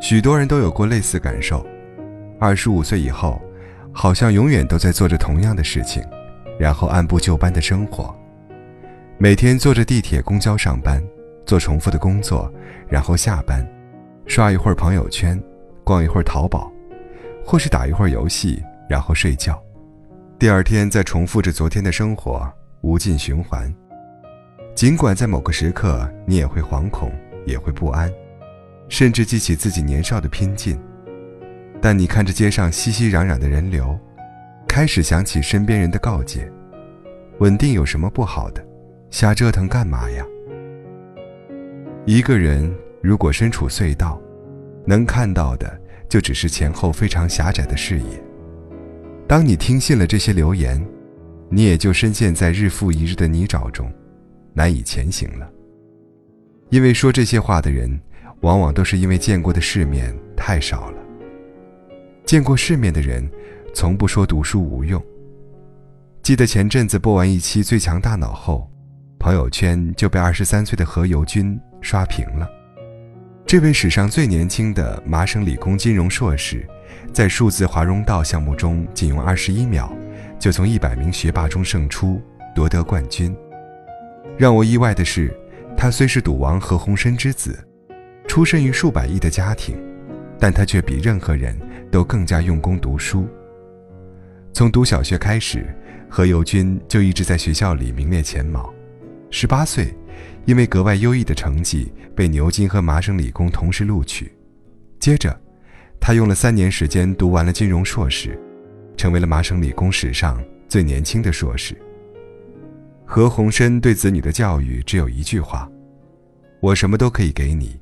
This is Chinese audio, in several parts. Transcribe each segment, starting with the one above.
许多人都有过类似感受：二十五岁以后，好像永远都在做着同样的事情，然后按部就班的生活，每天坐着地铁、公交上班，做重复的工作，然后下班，刷一会儿朋友圈，逛一会儿淘宝，或是打一会儿游戏，然后睡觉。第二天再重复着昨天的生活，无尽循环。尽管在某个时刻，你也会惶恐，也会不安，甚至记起自己年少的拼劲。但你看着街上熙熙攘攘的人流，开始想起身边人的告诫：稳定有什么不好的？瞎折腾干嘛呀？一个人如果身处隧道，能看到的就只是前后非常狭窄的视野。当你听信了这些流言，你也就深陷在日复一日的泥沼中。难以前行了。因为说这些话的人，往往都是因为见过的世面太少了。见过世面的人，从不说读书无用。记得前阵子播完一期《最强大脑》后，朋友圈就被二十三岁的何猷君刷屏了。这位史上最年轻的麻省理工金融硕士，在数字华容道项目中，仅用二十一秒，就从一百名学霸中胜出，夺得冠军。让我意外的是，他虽是赌王何鸿燊之子，出身于数百亿的家庭，但他却比任何人都更加用功读书。从读小学开始，何猷君就一直在学校里名列前茅。十八岁，因为格外优异的成绩，被牛津和麻省理工同时录取。接着，他用了三年时间读完了金融硕士，成为了麻省理工史上最年轻的硕士。何鸿燊对子女的教育只有一句话：“我什么都可以给你，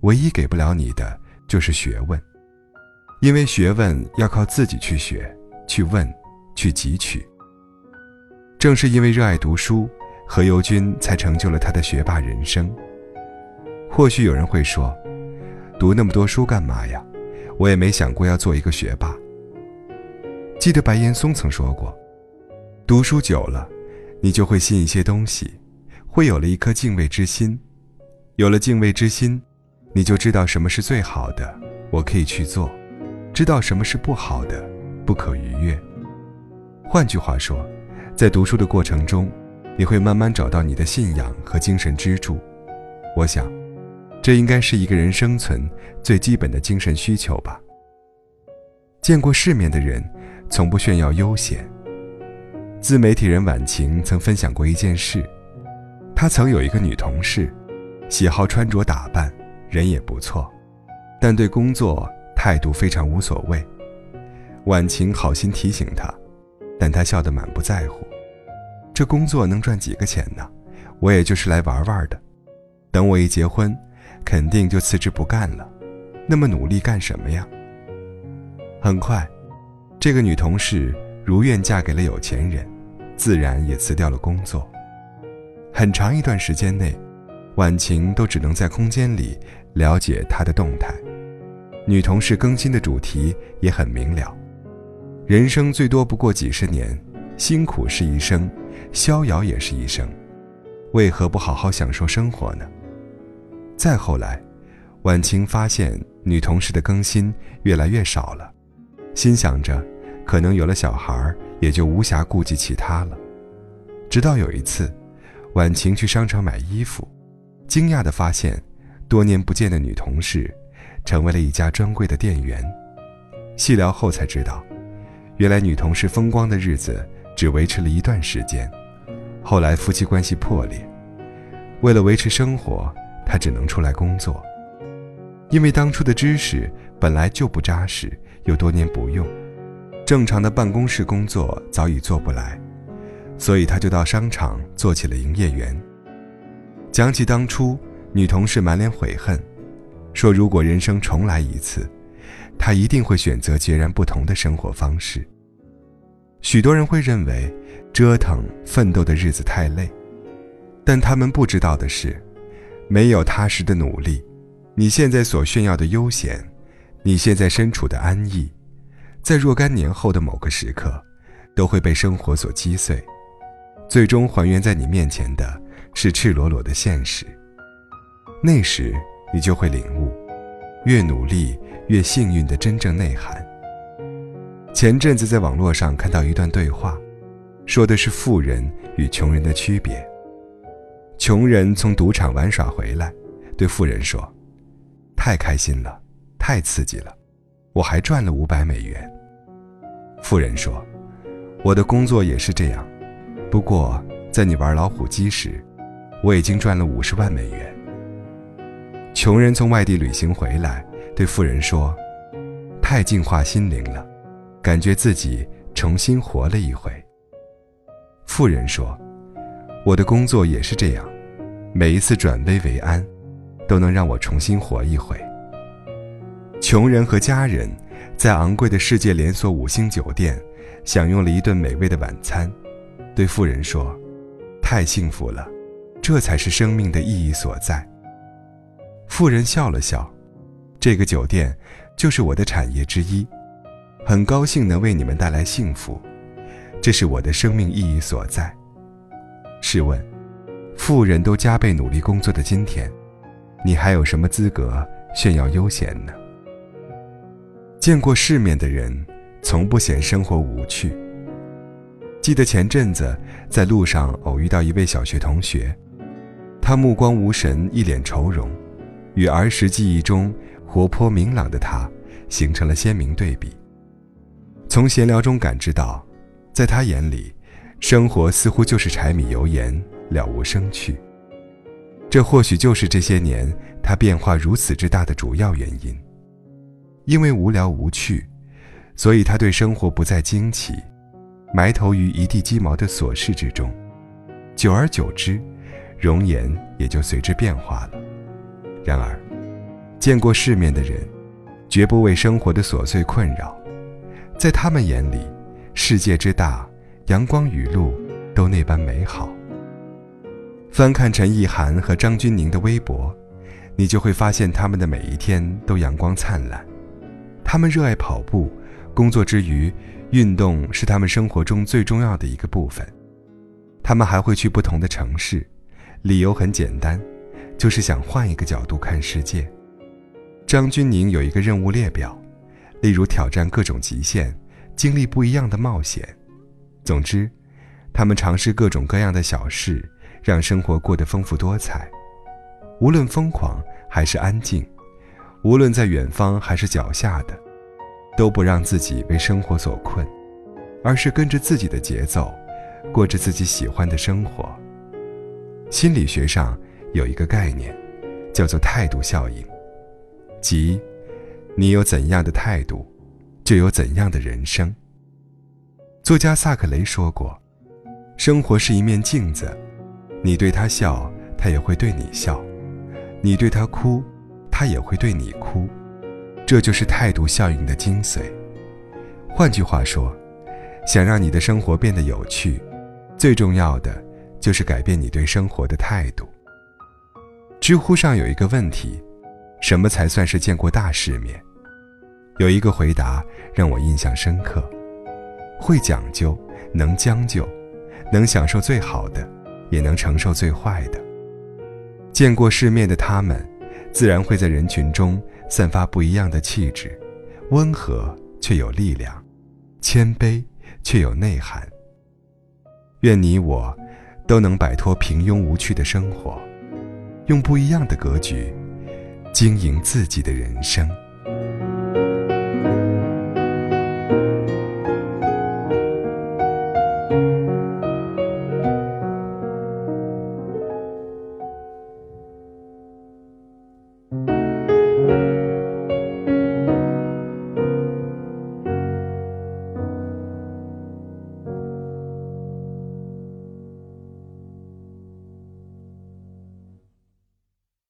唯一给不了你的就是学问。因为学问要靠自己去学、去问、去汲取。”正是因为热爱读书，何猷君才成就了他的学霸人生。或许有人会说：“读那么多书干嘛呀？我也没想过要做一个学霸。”记得白岩松曾说过：“读书久了。”你就会信一些东西，会有了一颗敬畏之心，有了敬畏之心，你就知道什么是最好的，我可以去做；知道什么是不好的，不可逾越。换句话说，在读书的过程中，你会慢慢找到你的信仰和精神支柱。我想，这应该是一个人生存最基本的精神需求吧。见过世面的人，从不炫耀悠闲。自媒体人晚晴曾分享过一件事，她曾有一个女同事，喜好穿着打扮，人也不错，但对工作态度非常无所谓。晚晴好心提醒她，但她笑得满不在乎。这工作能赚几个钱呢？我也就是来玩玩的。等我一结婚，肯定就辞职不干了。那么努力干什么呀？很快，这个女同事。如愿嫁给了有钱人，自然也辞掉了工作。很长一段时间内，晚晴都只能在空间里了解他的动态。女同事更新的主题也很明了：人生最多不过几十年，辛苦是一生，逍遥也是一生，为何不好好享受生活呢？再后来，婉晴发现女同事的更新越来越少了，心想着。可能有了小孩，也就无暇顾及其他了。直到有一次，婉晴去商场买衣服，惊讶地发现，多年不见的女同事，成为了一家专柜的店员。细聊后才知道，原来女同事风光的日子只维持了一段时间，后来夫妻关系破裂，为了维持生活，她只能出来工作。因为当初的知识本来就不扎实，又多年不用。正常的办公室工作早已做不来，所以他就到商场做起了营业员。讲起当初，女同事满脸悔恨，说如果人生重来一次，她一定会选择截然不同的生活方式。许多人会认为折腾奋斗的日子太累，但他们不知道的是，没有踏实的努力，你现在所炫耀的悠闲，你现在身处的安逸。在若干年后的某个时刻，都会被生活所击碎，最终还原在你面前的是赤裸裸的现实。那时，你就会领悟，越努力越幸运的真正内涵。前阵子在网络上看到一段对话，说的是富人与穷人的区别。穷人从赌场玩耍回来，对富人说：“太开心了，太刺激了，我还赚了五百美元。”富人说：“我的工作也是这样，不过在你玩老虎机时，我已经赚了五十万美元。”穷人从外地旅行回来，对富人说：“太净化心灵了，感觉自己重新活了一回。”富人说。我的工作也是这样，每一次转危为安，都能让我重新活一回。穷人和家人在昂贵的世界连锁五星酒店享用了一顿美味的晚餐，对富人说：“太幸福了，这才是生命的意义所在。”富人笑了笑：“这个酒店就是我的产业之一，很高兴能为你们带来幸福，这是我的生命意义所在。”试问，富人都加倍努力工作的今天，你还有什么资格炫耀悠闲呢？见过世面的人，从不嫌生活无趣。记得前阵子在路上偶遇到一位小学同学，他目光无神，一脸愁容，与儿时记忆中活泼明朗的他形成了鲜明对比。从闲聊中感知到，在他眼里。生活似乎就是柴米油盐，了无生趣。这或许就是这些年他变化如此之大的主要原因。因为无聊无趣，所以他对生活不再惊奇，埋头于一地鸡毛的琐事之中。久而久之，容颜也就随之变化了。然而，见过世面的人，绝不为生活的琐碎困扰，在他们眼里，世界之大。阳光雨露都那般美好。翻看陈意涵和张钧甯的微博，你就会发现他们的每一天都阳光灿烂。他们热爱跑步，工作之余，运动是他们生活中最重要的一个部分。他们还会去不同的城市，理由很简单，就是想换一个角度看世界。张钧甯有一个任务列表，例如挑战各种极限，经历不一样的冒险。总之，他们尝试各种各样的小事，让生活过得丰富多彩。无论疯狂还是安静，无论在远方还是脚下的，都不让自己被生活所困，而是跟着自己的节奏，过着自己喜欢的生活。心理学上有一个概念，叫做态度效应，即你有怎样的态度，就有怎样的人生。作家萨克雷说过：“生活是一面镜子，你对他笑，他也会对你笑；你对他哭，他也会对你哭。这就是态度效应的精髓。换句话说，想让你的生活变得有趣，最重要的就是改变你对生活的态度。”知乎上有一个问题：“什么才算是见过大世面？”有一个回答让我印象深刻。会讲究，能将就，能享受最好的，也能承受最坏的。见过世面的他们，自然会在人群中散发不一样的气质，温和却有力量，谦卑却有内涵。愿你我都能摆脱平庸无趣的生活，用不一样的格局经营自己的人生。